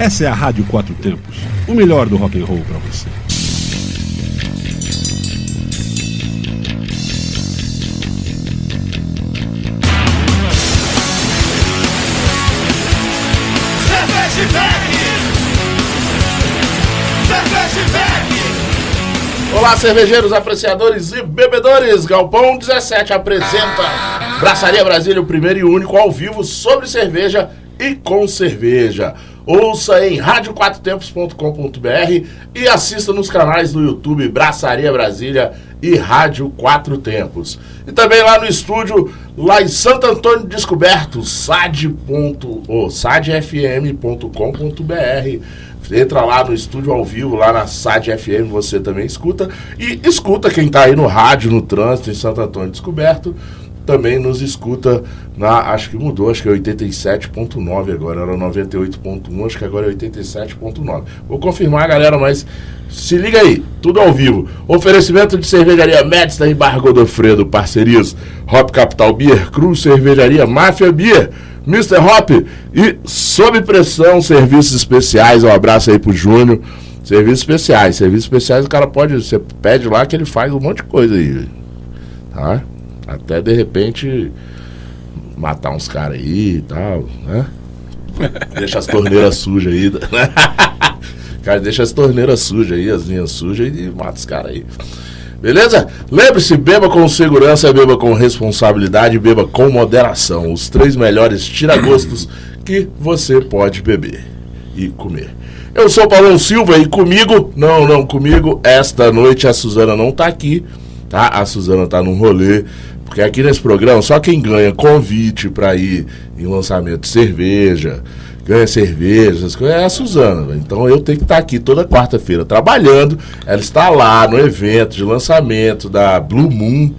Essa é a Rádio Quatro Tempos, o melhor do rock and roll para você. Olá, cervejeiros, apreciadores e bebedores. Galpão 17 apresenta Braçaria Brasília, o primeiro e único ao vivo sobre cerveja e com cerveja. Ouça em radioquatrotempos.com.br e assista nos canais do YouTube Braçaria Brasília e Rádio Quatro Tempos. E também lá no estúdio, lá em Santo Antônio Descoberto, sadfm.com.br. Entra lá no estúdio ao vivo, lá na SAD FM, você também escuta. E escuta quem está aí no rádio, no trânsito, em Santo Antônio Descoberto. Também nos escuta na, acho que mudou, acho que é 87.9 agora, era 98.1, acho que agora é 87.9. Vou confirmar, galera, mas se liga aí, tudo ao vivo. Oferecimento de cervejaria Médici e Bar Godofredo, parcerias Hop Capital Beer, Cruz Cervejaria Máfia Beer. Mr. Hop e Sob Pressão, serviços especiais. Um abraço aí pro Júnior. Serviços especiais. Serviços especiais o cara pode. Você pede lá que ele faz um monte de coisa aí. Tá? Até de repente matar uns caras aí e tal, né? Deixa as torneiras sujas aí. Né? cara, deixa as torneiras sujas aí, as linhas sujas e mata os caras aí. Beleza? Lembre-se, beba com segurança, beba com responsabilidade, beba com moderação. Os três melhores tiragostos que você pode beber e comer. Eu sou Paulão Silva e comigo, não, não, comigo, esta noite a Suzana não tá aqui, tá? A Suzana tá num rolê, porque aqui nesse programa só quem ganha convite para ir em lançamento de cerveja, ganha cerveja, essas coisas, é a Suzana. Então eu tenho que estar aqui toda quarta-feira trabalhando. Ela está lá no evento de lançamento da Blue Moon,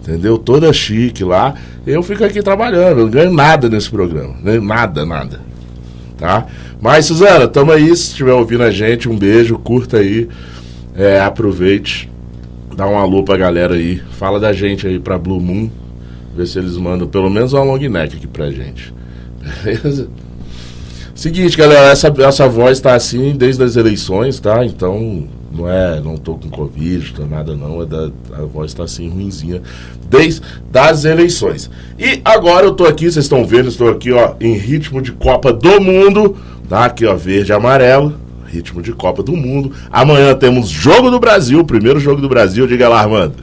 entendeu? Toda chique lá. Eu fico aqui trabalhando, eu não ganho nada nesse programa. Nada, nada. Tá? Mas, Suzana, tamo aí. Se estiver ouvindo a gente, um beijo, curta aí. É, aproveite. Dá um alô pra galera aí. Fala da gente aí pra Blue Moon. Ver se eles mandam pelo menos uma long neck aqui pra gente. Beleza? Seguinte, galera, essa, essa voz tá assim desde as eleições, tá? Então, não é, não tô com Covid, não nada não, é da, a voz tá assim ruinzinha desde as eleições. E agora eu tô aqui, vocês estão vendo, estou aqui, ó, em ritmo de Copa do Mundo, tá? Aqui, ó, verde e amarelo, ritmo de Copa do Mundo. Amanhã temos Jogo do Brasil, primeiro jogo do Brasil, diga lá, Armando.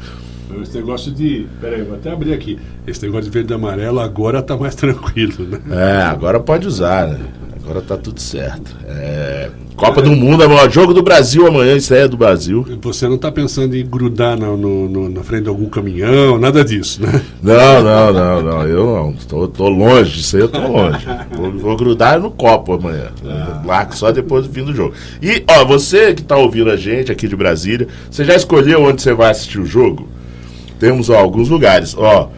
Esse negócio de. Peraí, vou até abrir aqui. Esse negócio de verde e amarelo agora tá mais tranquilo, né? É, agora pode usar, né? Agora tá tudo certo. É, Copa é. do Mundo, amanhã, jogo do Brasil amanhã, estreia do Brasil. Você não está pensando em grudar no, no, no, na frente de algum caminhão, nada disso, né? Não, não, não, não. Eu não. Tô, tô longe disso aí, eu tô longe. vou, vou, grudar no copo amanhã. Ah. Lá só depois do fim do jogo. E, ó, você que está ouvindo a gente aqui de Brasília, você já escolheu onde você vai assistir o jogo? Temos ó, alguns lugares. Ó,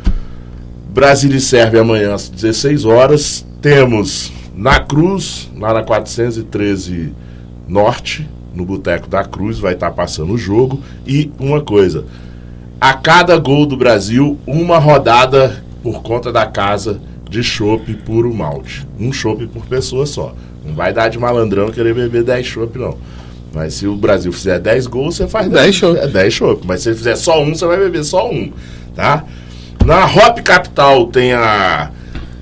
Brasília serve amanhã às 16 horas. Temos na Cruz, lá na 413 Norte, no Boteco da Cruz, vai estar tá passando o jogo. E uma coisa: a cada gol do Brasil, uma rodada por conta da casa de chopp puro malte. Um chopp por pessoa só. Não vai dar de malandrão querer beber 10 chopp, não. Mas se o Brasil fizer 10 gols, você faz 10 chopp. É 10 chopp. Mas se ele fizer só um, você vai beber só um. Tá? Na Hop Capital tem a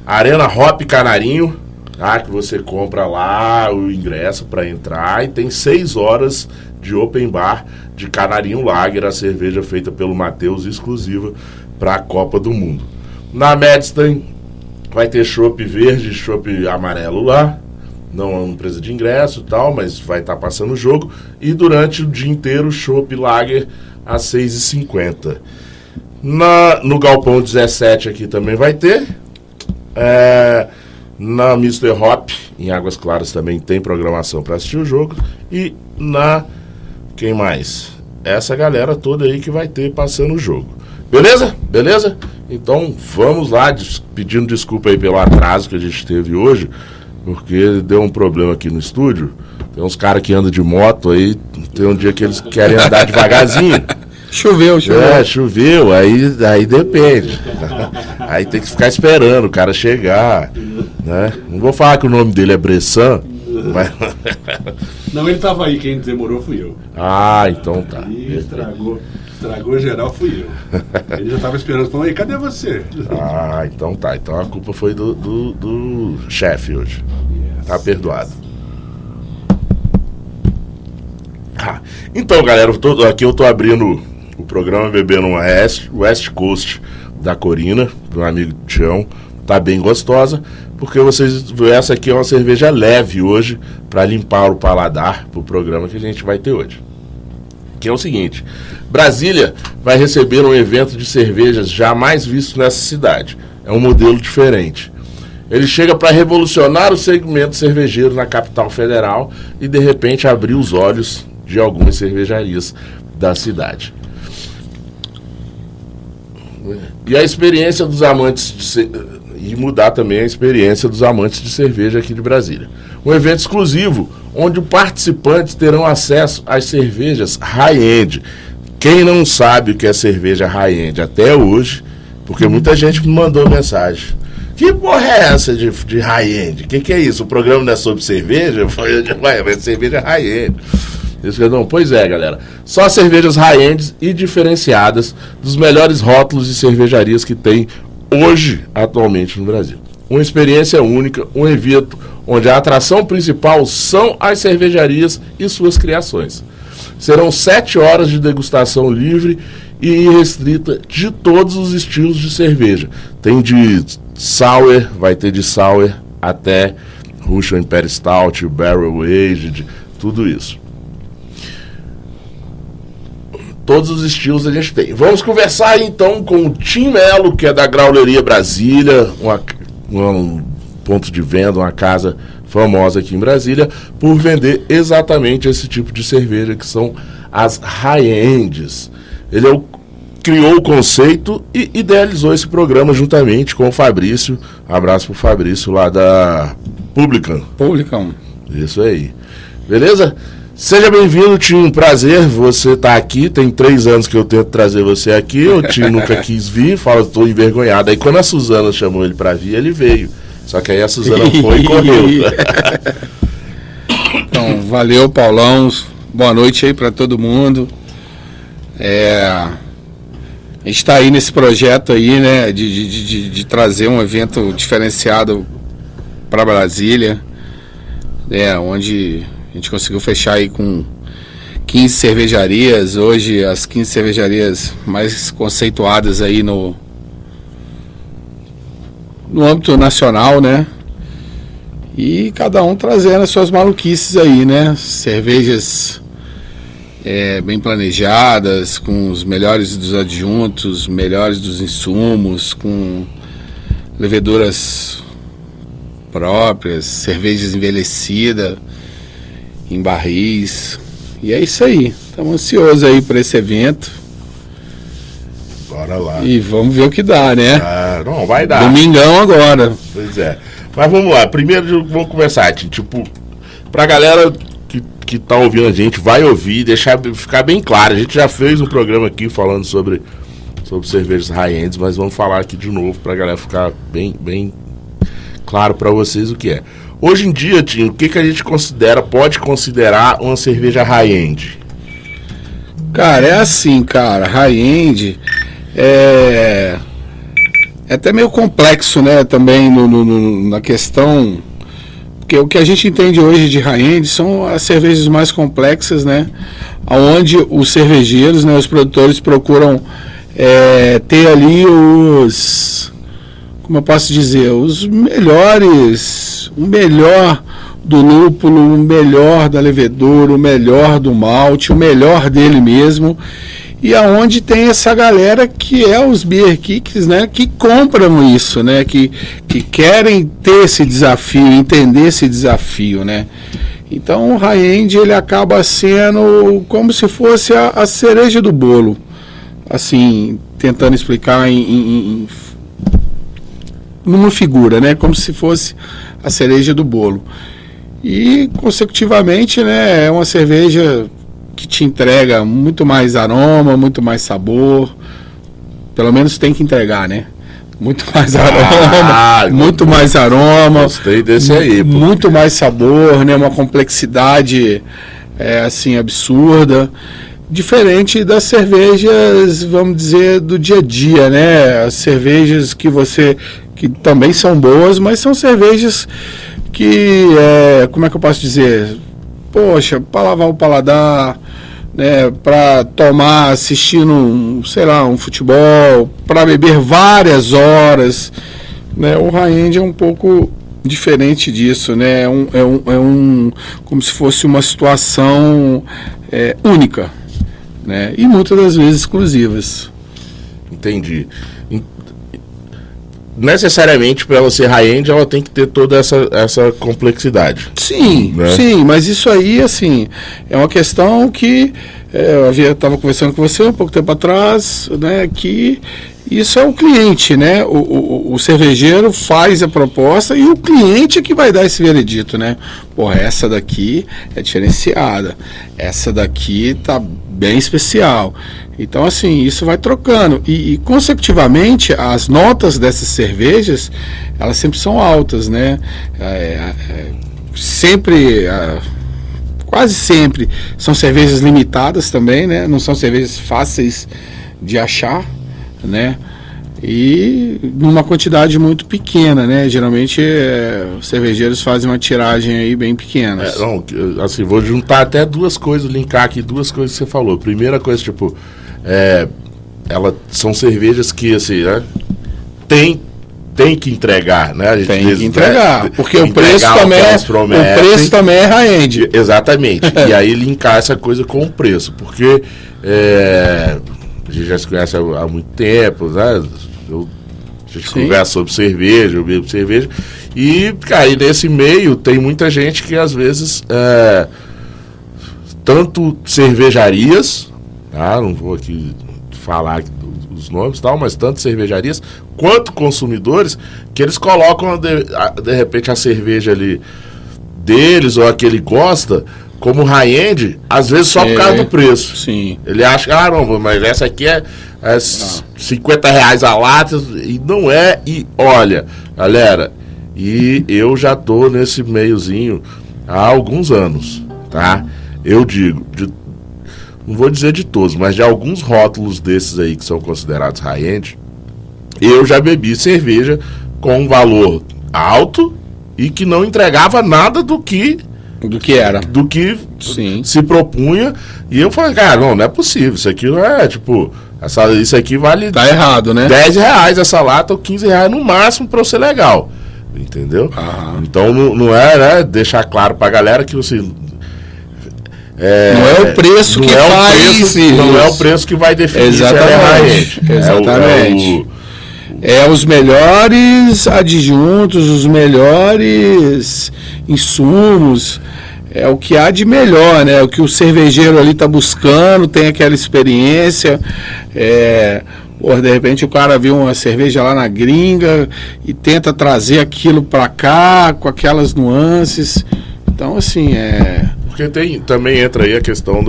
Arena Hop Canarinho ah, que você compra lá o ingresso para entrar e tem seis horas de open bar de Canarinho Lager, a cerveja feita pelo Matheus exclusiva para a Copa do Mundo. Na Medstein vai ter chopp verde chopp amarelo lá. Não é uma empresa de ingresso e tal, mas vai estar tá passando o jogo. E durante o dia inteiro, chopp Lager a 6,50. Na, no Galpão 17 aqui também vai ter. É, na Mr. Hop, em Águas Claras, também tem programação para assistir o jogo. E na. Quem mais? Essa galera toda aí que vai ter passando o jogo. Beleza? Beleza? Então vamos lá, pedindo desculpa aí pelo atraso que a gente teve hoje, porque deu um problema aqui no estúdio. Tem uns caras que andam de moto aí, tem um dia que eles querem andar devagarzinho. Choveu, choveu. É, choveu, aí, aí depende. aí tem que ficar esperando o cara chegar. Né? Não vou falar que o nome dele é Bressan, Mas- Não, ele tava aí, quem demorou fui eu. ah, então tá. E estragou, estragou geral fui eu. Ele já tava esperando, falou, ei, cadê você? Ah, então tá. Então a culpa foi do, do, do chefe hoje. Tá perdoado. Ah, então, galera, eu tô- aqui eu tô abrindo o programa bebendo uma West, West Coast da Corina, do amigo Tião. Tá bem gostosa, porque vocês essa aqui é uma cerveja leve hoje para limpar o paladar pro programa que a gente vai ter hoje. Que é o seguinte: Brasília vai receber um evento de cervejas jamais visto nessa cidade. É um modelo diferente. Ele chega para revolucionar o segmento cervejeiro na capital federal e de repente abrir os olhos de algumas cervejarias da cidade. E a experiência dos amantes de e mudar também a experiência dos amantes de cerveja aqui de Brasília. Um evento exclusivo onde os participantes terão acesso às cervejas high-end. Quem não sabe o que é cerveja high-end até hoje, porque muita gente me mandou mensagem. Que porra é essa de, de high-end? O que, que é isso? O programa não é sobre cerveja? Ué, mas cerveja high-end. Não, pois é, galera. Só cervejas high-end e diferenciadas dos melhores rótulos de cervejarias que tem hoje, atualmente, no Brasil. Uma experiência única, um evento onde a atração principal são as cervejarias e suas criações. Serão sete horas de degustação livre e irrestrita de todos os estilos de cerveja. Tem de sour, vai ter de sour até Russian Imperial Stout, Barrel Aged, tudo isso todos os estilos a gente tem. Vamos conversar então com o Tim Melo, que é da Grauleria Brasília, uma- um ponto de venda, uma casa famosa aqui em Brasília, por vender exatamente esse tipo de cerveja que são as high-ends. Ele é o- criou o conceito e idealizou esse programa juntamente com o Fabrício. Abraço pro Fabrício lá da Publican. Publicão. Isso aí. Beleza? Seja bem-vindo, Tim. Prazer você tá aqui. Tem três anos que eu tento trazer você aqui. O Tim nunca quis vir, fala, estou envergonhado. Aí quando a Suzana chamou ele para vir, ele veio. Só que aí a Suzana foi e correu. Então, valeu, Paulão. Boa noite aí para todo mundo. É, a gente está aí nesse projeto aí, né, de, de, de, de trazer um evento diferenciado para Brasília, né, onde gente conseguiu fechar aí com 15 cervejarias, hoje as 15 cervejarias mais conceituadas aí no no âmbito nacional, né? E cada um trazendo as suas maluquices aí, né? Cervejas é, bem planejadas, com os melhores dos adjuntos, melhores dos insumos, com leveduras próprias, cervejas envelhecidas em barris. E é isso aí. Estamos ansiosos aí para esse evento Bora lá. e vamos ver o que dá, né? Ah, não, vai dar. Domingão agora. Pois é. Mas vamos lá. Primeiro vamos começar. Tipo, pra galera que, que tá ouvindo a gente, vai ouvir, deixar ficar bem claro. A gente já fez um programa aqui falando sobre, sobre cervejas high-ends, mas vamos falar aqui de novo pra galera ficar bem, bem claro pra vocês o que é. Hoje em dia, Tim, o que, que a gente considera, pode considerar uma cerveja high-end? Cara, é assim, cara, high-end é, é até meio complexo, né, também no, no- no- na questão, porque o que a gente entende hoje de high-end são as cervejas mais complexas, né, onde os cervejeiros, né, os produtores procuram é, ter ali os, como eu posso dizer, os melhores, o melhor do lúpulo, o melhor da levedura, o melhor do malte, o melhor dele mesmo. E aonde tem essa galera que é os beer kicks, né, que compram isso, né, que, que querem ter esse desafio, entender esse desafio, né. Então o high-end ele acaba sendo como se fosse a, a cereja do bolo, assim, tentando explicar em- em- em numa figura, né? Como se fosse a cereja do bolo. E consecutivamente, né, é uma cerveja que te entrega muito mais aroma, muito mais sabor. Pelo menos tem que entregar, né? muito mais aroma, Ah, muito mais aroma, Gostei desse aí, pô. muito mais sabor, né? Uma complexidade é, assim absurda, diferente das cervejas, vamos dizer, do dia a dia, né? As cervejas que você que também são boas, mas são cervejas que é, como é que eu posso dizer? Poxa, para lavar o paladar, né, para tomar assistindo, um, sei lá, um futebol, para beber várias horas, né? O high-end é um pouco diferente disso, né? É um, é um, é um como se fosse uma situação é, única, né? E muitas das vezes exclusivas. Entendi. Necessariamente, para ela ser high-end, ela tem que ter toda essa, essa complexidade. Sim, Né? sim, mas isso aí, assim, é uma questão que é, eu havia estava conversando com você um pouco tempo atrás, né, que isso é o cliente, né? O, o, o cervejeiro faz a proposta e o cliente é que vai dar esse veredito, né? Porra, essa daqui é diferenciada, essa daqui tá bem especial. Então, assim, isso vai trocando. E, e, consecutivamente, as notas dessas cervejas, elas sempre são altas, né? É, é, sempre, ah, quase sempre, são cervejas limitadas também, né? Não são cervejas fáceis de achar, né? E numa quantidade muito pequena, né? Geralmente é, os cervejeiros fazem uma tiragem aí bem pequena. É, não, assim, vou juntar até duas coisas, linkar aqui duas coisas que você falou. Primeira coisa, tipo, é, ela, são cervejas que, assim, né, tem, tem que entregar, né? A gente Tem que né, entregar, porque o preço também é, o preço também é high-end. Exatamente. e aí linkar essa coisa com o preço. Porque é, a gente já se conhece há, há muito tempo, né? Eu, a gente Sim. conversa sobre cerveja, eu bebo cerveja. E, cara, e nesse meio tem muita gente que às vezes. é, tanto cervejarias, tá? não vou aqui falar os nomes tal, mas tanto cervejarias quanto consumidores que eles colocam de, de repente a cerveja ali deles ou a que ele gosta como high-end, às vezes só por É. causa do preço. Sim. Ele acha, ah, não, mas essa aqui é, é s- 50 reais a lata, e não é, e olha, galera, e eu já tô nesse meiozinho há alguns anos, tá? Eu digo, de- não vou dizer de todos, mas de alguns rótulos desses aí que são considerados high-end, eu já bebi cerveja com um valor alto e que não entregava nada do que Do que era. do que Sim. se propunha. E eu falei, cara, não, não é possível. Isso aqui não é, tipo, essa, isso aqui vale Tá errado, né? 10 reais essa lata ou 15 reais no máximo pra eu ser legal. Entendeu? Aham. Então não, não é, né, deixar claro pra galera que você. É, Não é o preço que é o faz preço- isso. Não é o preço que vai definir se ela é Exatamente. É o- exatamente. é o- É os melhores adjuntos, os melhores insumos. É o que há de melhor, né? O que o cervejeiro ali tá buscando, tem aquela experiência. É, de repente o cara viu uma cerveja lá na gringa e tenta trazer aquilo para cá com aquelas nuances. Então, assim, é. Porque tem, também entra aí a questão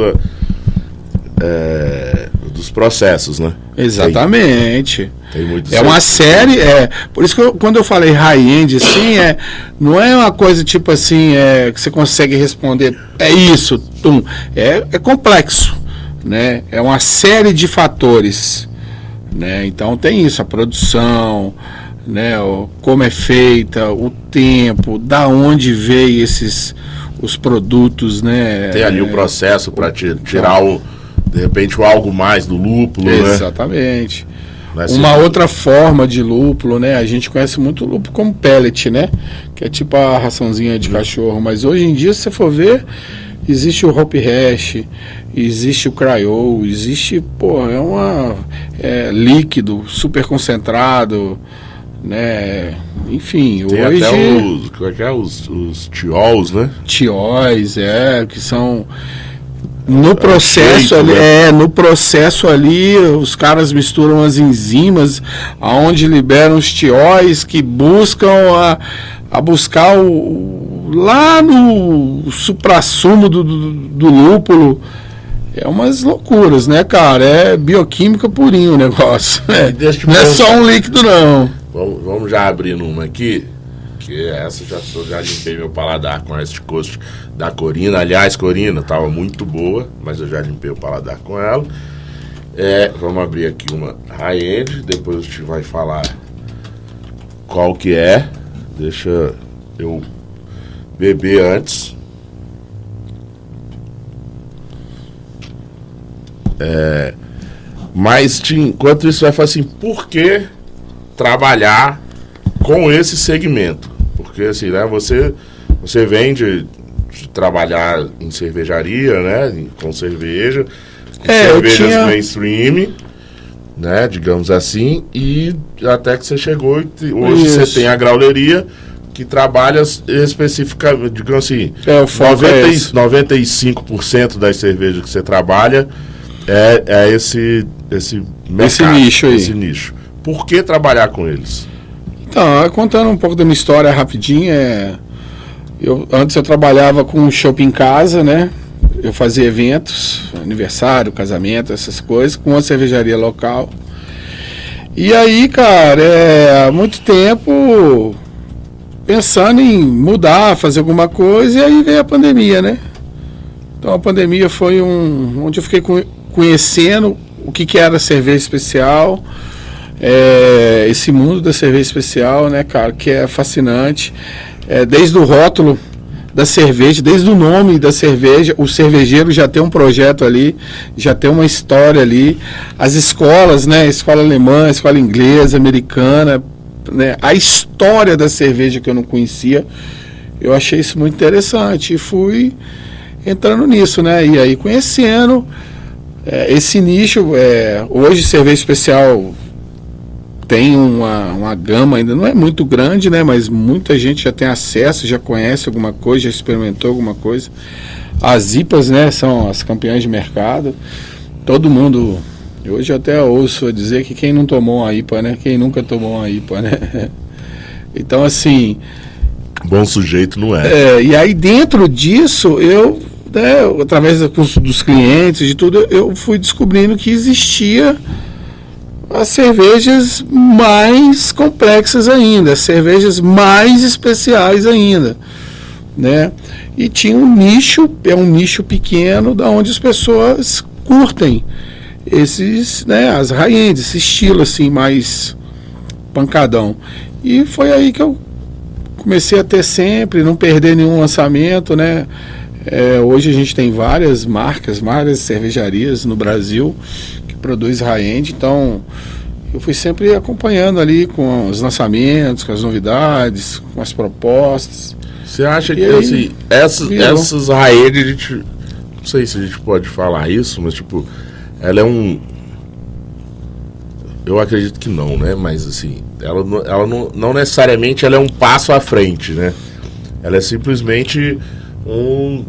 é, dos processos, né? Exatamente. Tem, muitos É uma série, é. Por isso que eu- quando eu falei high-end, assim, é, não é uma coisa tipo assim, é, que você consegue responder, é isso, tum. É, é complexo, né? É uma série de fatores, né? Então tem isso, a produção, né? O, como é feita, o tempo, da onde veio esses os produtos, né? Tem ali o É, processo para tirar o, de repente, o algo mais do lúpulo, né? Exatamente. Não é Uma outra forma de lúpulo, né? A gente conhece muito lúpulo como pellet, né? Que é tipo a raçãozinha de cachorro. Mas hoje em dia, se você for ver, existe o Hope Hash, existe o Cryo, existe, pô, é uma é, líquido, super concentrado, né? Enfim, Tem hoje até os, como é que é? Os, os tiols, né? tióis, é, que são no processo ali, né? é, no processo ali, os caras misturam as enzimas aonde liberam os tióis que buscam a, a buscar o, lá no suprassumo do, do, do lúpulo. É umas loucuras, né, cara? É bioquímica purinho o negócio. É, te não é só um líquido, não. vamos, vamos já abrindo uma aqui. Que essa já, já limpei meu paladar com West Coast da Corina. Aliás, Corina, tava muito boa, mas eu já limpei o paladar com ela. É, vamos abrir aqui uma high-end, depois a gente vai falar qual que é. Deixa eu beber antes. É, mas enquanto isso vai falar assim, por que trabalhar com esse segmento? Porque assim, né, você, você vende de trabalhar em cervejaria, né? Com cerveja, com É, eu cervejas tinha- mainstream, né? Digamos assim, e até que você chegou e hoje Isso. você tem a grauleria que trabalha especificamente, digamos assim, É, o foco é 90 e- esse. 95% das cervejas que você trabalha é, é esse, esse mercado, nicho aí. Esse nicho. Por que trabalhar com eles? Então, contando um pouco da minha história rapidinho, é... eu, antes eu trabalhava com shopping em casa, né? Eu fazia eventos, aniversário, casamento, essas coisas, com uma cervejaria local. E aí, cara, é, há muito tempo pensando em mudar, fazer alguma coisa, e aí veio a pandemia, né? Então a pandemia foi um. onde eu fiquei co- conhecendo o que, que era cerveja especial, é, esse mundo da cerveja especial, né, cara, que é fascinante. É, desde o rótulo da cerveja, desde o nome da cerveja, o cervejeiro já tem um projeto ali, já tem uma história ali. As escolas, né, escola alemã, escola inglesa, americana, né, a história da cerveja que eu não conhecia, eu achei isso muito interessante e fui entrando nisso, né, e aí conhecendo é, esse nicho. É, hoje cerveja especial tem uma, uma gama ainda, não é muito grande, né? Mas muita gente já tem acesso, já conhece alguma coisa, já experimentou alguma coisa. As IPAs, né, são as campeãs de mercado. Todo mundo. Hoje eu até ouço dizer que quem não tomou uma IPA, né? Quem nunca tomou uma IPA, né? Então, assim, Bom sujeito não é. é, e aí dentro disso, eu, né, através do curso dos clientes, de tudo, eu fui descobrindo que existia as cervejas mais complexas ainda, as cervejas mais especiais ainda, né? E tinha um nicho, é um nicho pequeno, da onde as pessoas curtem esses, né, as raízes, esse estilo assim mais pancadão. E foi aí que eu comecei a ter sempre, não perder nenhum lançamento, né? É, hoje a gente tem várias marcas, várias cervejarias no Brasil produz high-end, então eu fui sempre acompanhando ali com os lançamentos, com as novidades, com as propostas. Você acha que E aí, assim, essas, virou. essas raízes, a gente. Não sei se a gente pode falar isso, mas tipo, ela é um. Eu acredito que não, né? Mas assim, ela, não- ela não, não necessariamente ela é um passo à frente, né? Ela é simplesmente um.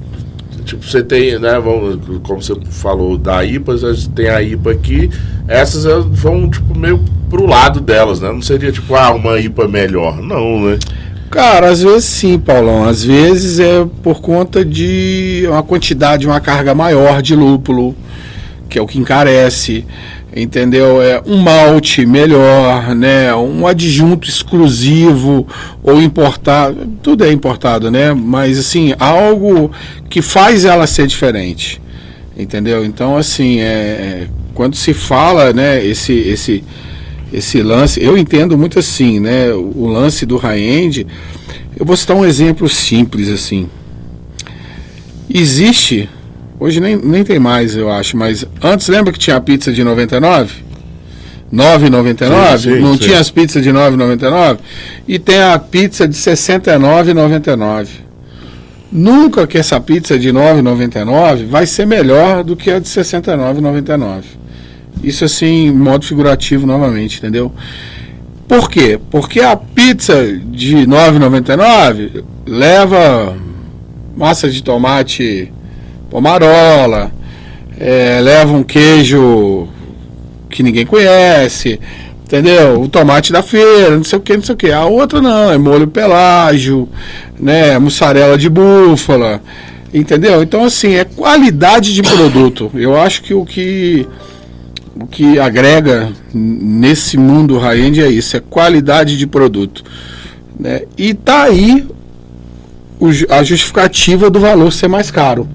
Tipo, você tem, né? Vamos, como você falou da IPA, tem a IPA aqui. Essas elas vão, tipo, meio pro lado delas, né? Não seria tipo, ah, uma IPA melhor. Não, né? Cara, às vezes sim, Paulão. Às vezes é por conta de uma quantidade, uma carga maior de lúpulo, que é o que encarece, entendeu? É um malte melhor, né? Um adjunto exclusivo ou importado, tudo é importado, né? Mas assim, algo que faz ela ser diferente, entendeu? Então, assim, é, quando se fala, né? Esse, esse esse lance, eu entendo muito assim, né? O lance do high-end. Eu vou citar um exemplo simples assim. Existe, hoje nem, nem tem mais, eu acho, mas antes lembra que tinha a pizza de 99? 9,99? Sim, sim, Não sim. tinha as pizzas de 9,99? E tem a pizza de 69,99. Nunca que essa pizza de 9,99 vai ser melhor do que a de 69,99. Isso assim, em modo figurativo novamente, entendeu? Por quê? Porque a pizza de 9,99 leva massa de tomate pomarola, é, leva um queijo que ninguém conhece, entendeu? O tomate da feira, não sei o que, não sei o que. A outra não, é molho pelágio, né? Mussarela de búfala, entendeu? Então, assim, é qualidade de produto. Eu acho que o que o que agrega nesse mundo high-end é isso, é qualidade de produto. Né? E tá aí a justificativa do valor ser mais caro.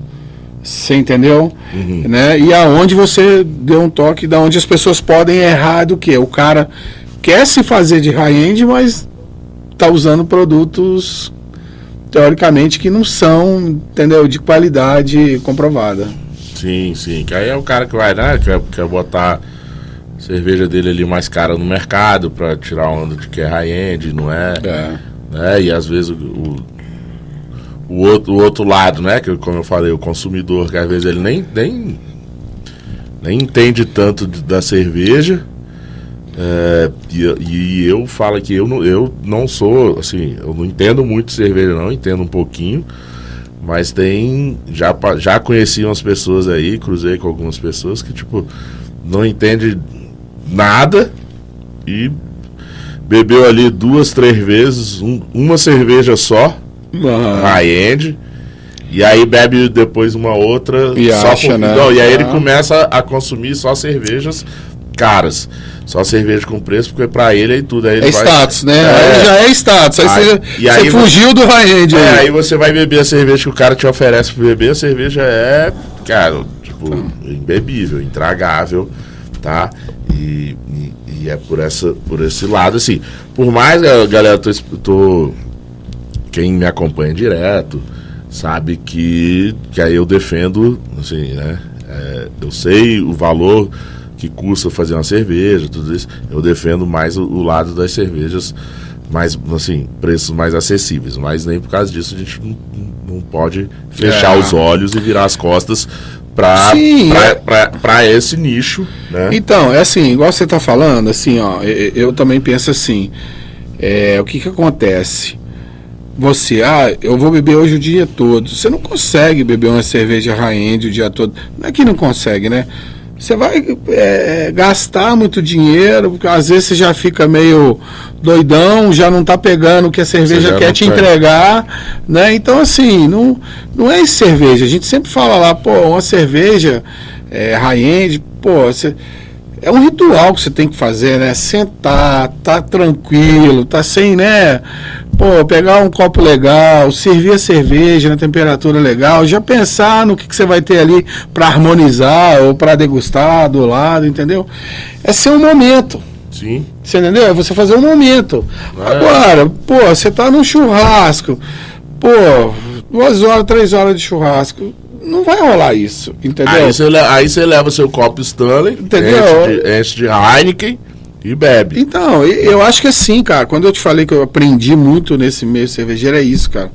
Você entendeu? Uhum. Né? E aonde você deu um toque, da onde as pessoas podem errar do que? O cara quer se fazer de high-end, mas tá usando produtos teoricamente que não são, entendeu, de qualidade comprovada. Sim, sim. Que aí é o cara que vai, né? Quer, quer botar cerveja dele ali mais cara no mercado para tirar onda de que é high-end, não é? É. Né? E às vezes o, o, o, outro, o outro lado, né? Que como eu falei, o consumidor, que às vezes ele nem, nem, nem entende tanto de, da cerveja. É, e, e, eu falo que eu não, eu não sou, assim, eu não entendo muito de cerveja, não, entendo um pouquinho. Mas tem. Já, já conheci umas pessoas aí, cruzei com algumas pessoas que, tipo, não entende nada e bebeu ali duas, três vezes, um, uma cerveja só, uhum. high-end. E aí bebe depois uma outra. E acha, né? Não, e aí ele começa a consumir só cervejas caras. Só cerveja com preço, porque pra ele é tudo. Aí é status, né? É, aí já é status. Aí, aí você, e aí você fugiu do high-end. É, aí você vai beber a cerveja que o cara te oferece pra beber, a cerveja é, cara, tipo, imbebível, intragável, tá? E, e, e, é por, essa, por esse lado, assim. Por mais, galera, tô, tô quem me acompanha direto sabe que, que aí eu defendo, assim, né? É, eu sei o valor que custa fazer uma cerveja, tudo isso. Eu defendo mais o, o, lado das cervejas mais, assim, preços mais acessíveis. Mas nem por causa disso a gente não, não pode fechar é. os olhos e virar as costas para é. esse nicho, né? Então, é assim, igual você está falando, assim, ó, eu, eu também penso assim, é, o que que acontece? Você, ah, eu vou beber hoje o dia todo. Você não consegue beber uma cerveja high-end o dia todo. Não é que não consegue, né? você vai é, gastar muito dinheiro, porque às vezes você já fica meio doidão, já não está pegando o que a cerveja quer te entregar, né? Então, assim, não, não é cerveja. A gente sempre fala lá, pô, uma cerveja é, high-end, pô, você é um ritual que você tem que fazer, né? Sentar, tá tranquilo, tá sem, né? Pô, pegar um copo legal, servir a cerveja na temperatura legal, já pensar no que, que você vai ter ali para harmonizar ou para degustar do lado, entendeu? É ser um momento. Sim. Você entendeu? É você fazer um momento. É. Agora, pô, você tá num churrasco, pô, duas horas, três horas de churrasco não vai rolar isso, entendeu? Aí você, aí você leva seu copo Stanley, entendeu? Enche de, enche de Heineken e bebe. Então, eu acho que é assim, cara. Quando eu te falei que eu aprendi muito nesse meio cervejeiro, é isso, cara.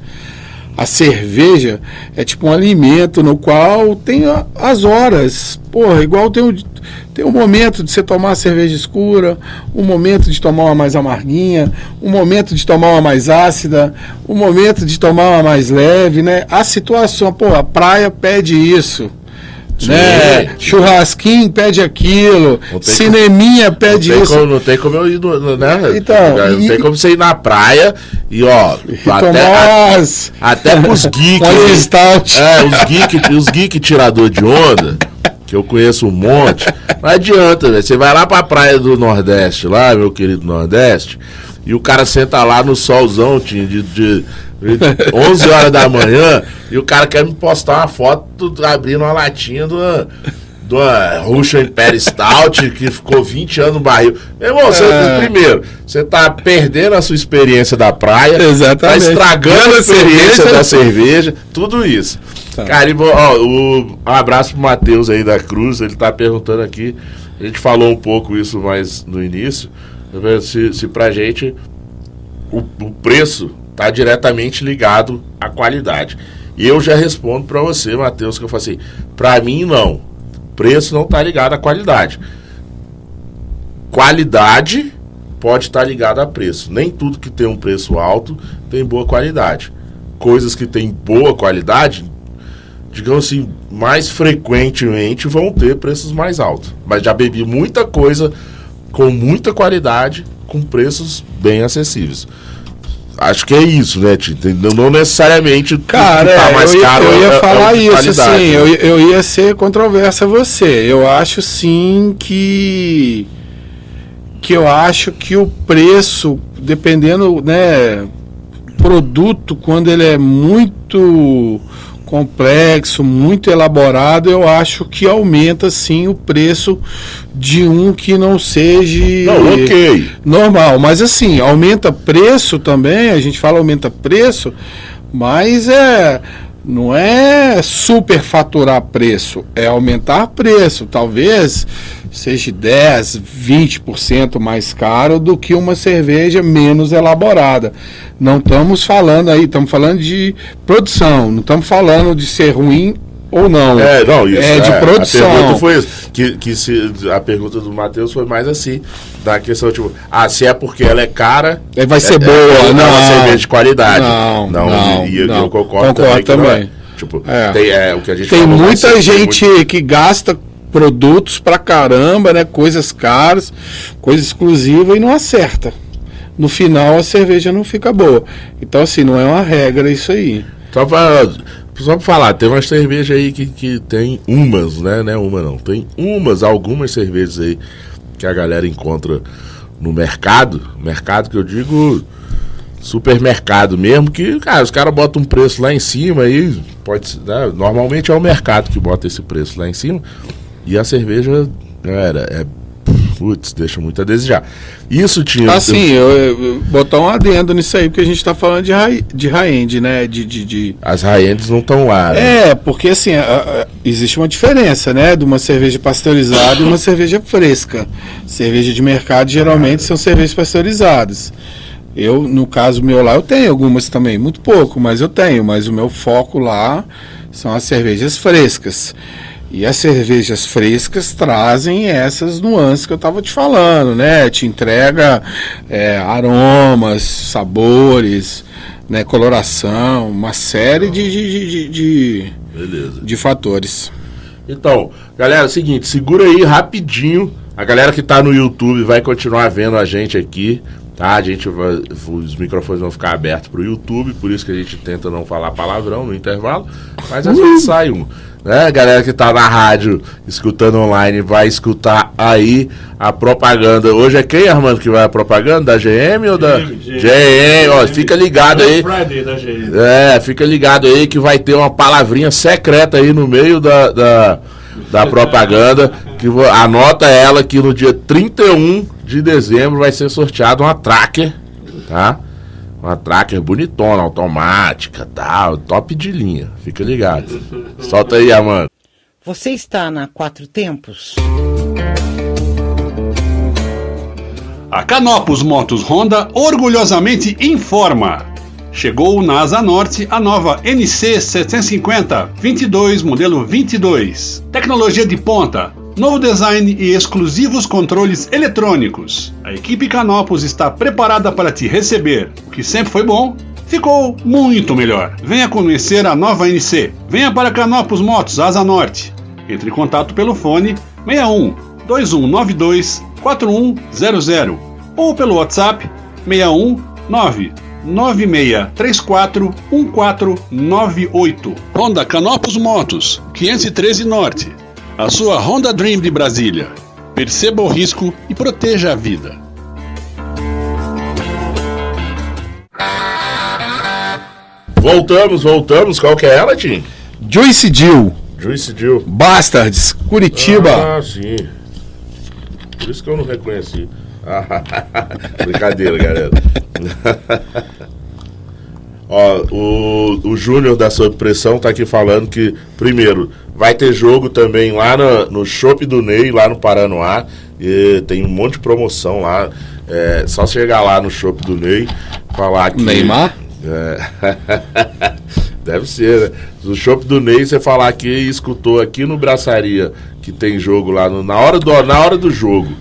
A cerveja é tipo um alimento no qual tem as horas. Porra, igual tem o, tem um momento de você tomar cerveja escura, um momento de tomar uma mais amarguinha, um momento de tomar uma mais ácida, um momento de tomar uma mais leve, né? A situação, pô, a praia pede isso. Sim, né? Churrasquinho pede aquilo, cineminha como, pede não isso. Como, não tem como eu ir, né? Então, não e, tem como você ir na praia e ó, e até, a, até os geeks. é, os geek, os geek tirador de onda, que eu conheço um monte. Não adianta, né? Você vai lá pra praia do Nordeste, lá, meu querido Nordeste, e o cara senta lá no solzão, de, de 11 horas da manhã, e o cara quer me postar uma foto abrindo uma latinha do do Russian Imperial Stout que ficou 20 anos no barril. Meu irmão, você, é. primeiro, você tá perdendo a sua experiência da praia, tá Exatamente. tá estragando a experiência da cerveja, tudo isso. Tá. Cara, e, ó, o, um abraço pro Matheus aí da Cruz, ele tá perguntando aqui, a gente falou um pouco isso mais no início, se, se pra gente o, o preço está diretamente ligado à qualidade. E eu já respondo para você, Matheus, que eu falei assim, para mim não. Preço não está ligado à qualidade. Qualidade pode estar tá ligado a preço. Nem tudo que tem um preço alto tem boa qualidade. Coisas que têm boa qualidade, digamos assim, mais frequentemente vão ter preços mais altos. Mas já bebi muita coisa com muita qualidade com preços bem acessíveis acho que é isso, né, Tito? Não, necessariamente o Cara, tá é, mais eu, ia- caro eu ia é- é falar de isso, assim, né? eu, eu ia ser controverso a você. Eu acho sim que que eu acho que o preço, dependendo, né, produto quando ele é muito complexo, muito elaborado, eu acho que aumenta sim o preço de um que não seja Não, ok. normal, mas assim, aumenta preço também, a gente fala aumenta preço, mas é não é superfaturar preço, é aumentar preço, talvez seja 10, 20% mais caro do que uma cerveja menos elaborada. Não estamos falando aí, estamos falando de produção, não estamos falando de ser ruim ou não. É, não, isso. é de A produção. pergunta foi isso. Que, que se, a pergunta do Matheus foi mais assim, da questão, tipo, ah, se é porque ela é cara. É, vai ser é, boa, é, não. É uma cerveja de qualidade. Não, não, não, e, e não. eu concordo, Concordo também. não é. também. Tipo, É. tem, é, o que a gente Tem muita ser- gente muito- que gasta produtos pra caramba, né? Coisas caras, coisa exclusiva e não acerta. No final a cerveja não fica boa. Então assim, não é uma regra isso aí. Só pra, só pra falar, tem uma cerveja aí que, que tem umas, né? Não é uma não. Tem umas, algumas cervejas aí que a galera encontra no mercado. Mercado que eu digo supermercado mesmo, que, cara, os caras botam um preço lá em cima aí. Pode né? Normalmente é o mercado que bota esse preço lá em cima. E a cerveja, galera, é. Putz, deixa muito a desejar. Isso tinha. Assim, eu, eu- eu- botar um adendo nisso aí, porque a gente tá falando de high, de high-end, né? De, de, de- As high-ends não estão lá. né? É, porque assim, a- a- existe uma diferença, né? De uma cerveja pasteurizada e uma cerveja fresca. Cerveja de mercado geralmente são cervejas pasteurizadas. Eu, no caso meu lá, eu tenho algumas também, muito pouco, mas eu tenho. Mas o meu foco lá são as cervejas frescas. E as cervejas frescas trazem essas nuances que eu estava te falando, né? Te entrega é, aromas, sabores, né? coloração, uma série de, de, de- de- Beleza. de fatores. Então, galera, é o seguinte, segura aí rapidinho. A galera que tá no YouTube vai continuar vendo a gente aqui, tá? A gente vai, os microfones vão ficar abertos pro YouTube, por isso que a gente tenta não falar palavrão no intervalo, mas às vezes sai um. Né? A galera que tá na rádio escutando online vai escutar aí a propaganda. Hoje é quem, Armando, que vai a propaganda? Da GM ou da GM, GM? Ó, fica ligado aí. Da GM. É, fica ligado aí que vai ter uma palavrinha secreta aí no meio da, da, da propaganda. Que anota ela que no dia 31 de dezembro vai ser sorteado uma tracker, tá? Uma tracker bonitona, automática, tal, top de linha. Fica ligado. Solta aí, Amanda. Você está na Quatro Tempos? A Canopus Motos Honda orgulhosamente informa. Chegou na Asa Norte a nova NC 750 22 modelo 22. Tecnologia de ponta, novo design e exclusivos controles eletrônicos. A equipe Canopus está preparada para te receber. O que sempre foi bom, ficou muito melhor. Venha conhecer a nova NC. Venha para Canopus Motos Asa Norte. Entre em contato pelo fone 61 2192 4100 ou pelo WhatsApp 61 9634 1498. Honda Canopus Motos 513 Norte. A sua Honda Dream de Brasília. Perceba o risco e proteja a vida. Voltamos, voltamos. Qual que é ela, Tim? Joyce Dill. Bastards, Curitiba. Ah, sim. Por isso que eu não reconheci. Brincadeira, galera. Ó, o, o Júnior da Sob Pressão tá aqui falando que, primeiro, vai ter jogo também lá no, no Shop do Ney, lá no Paranoá. E tem um monte de promoção lá. É só chegar lá no Shop do Ney, falar que. Neymar? É. Deve ser, né? No shopping do Ney, você falar que escutou aqui no Braçaria, que tem jogo lá no- na, hora do, na hora do jogo,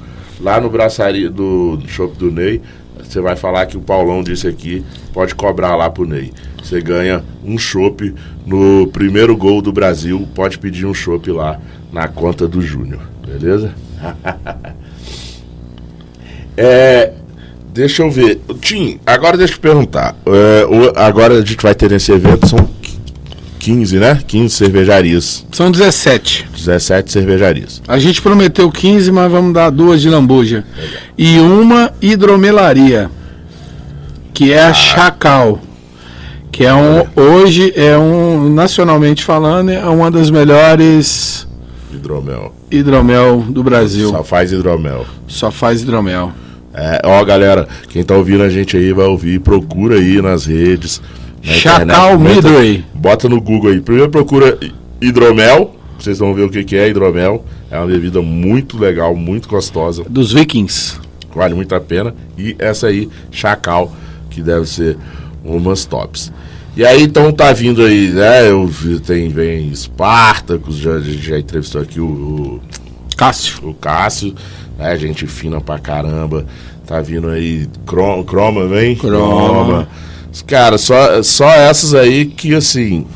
lá no Braçaria do, do shopping do Ney, você vai falar que o Paulão disse aqui, pode cobrar lá pro Ney. Você ganha um chopp no primeiro gol do Brasil, pode pedir um chopp lá na conta do Júnior, beleza? é, Deixa eu ver. Tim, agora deixa eu te perguntar. É, agora a gente vai ter nesse evento, são 15, né? 15 cervejarias. São 17. 17 cervejarias. A gente prometeu 15, mas vamos dar duas de lambuja. E uma hidromelaria, que é a Chacal. Que é um, hoje é um, nacionalmente falando, é uma das melhores Hidromel. hidromel do Brasil. Só faz hidromel. Só faz hidromel. É, ó, galera, quem tá ouvindo a gente aí vai ouvir, procura aí nas redes. Chacal Midway. Bota no Google aí. Primeiro procura hi- hidromel. Vocês vão ver o que, que é hidromel. É uma bebida muito legal, muito gostosa. Dos Vikings. Vale muito a pena. E essa aí, Chacal, que deve ser umas tops. E aí, então, tá vindo aí, né? Eu vi, tem, vem Spartacus, já, a gente já entrevistou aqui o- o Cássio. o Cássio, né? Gente fina pra caramba. Tá vindo aí Chroma, Chroma vem? Croma. Os Cara, só, só essas aí que assim.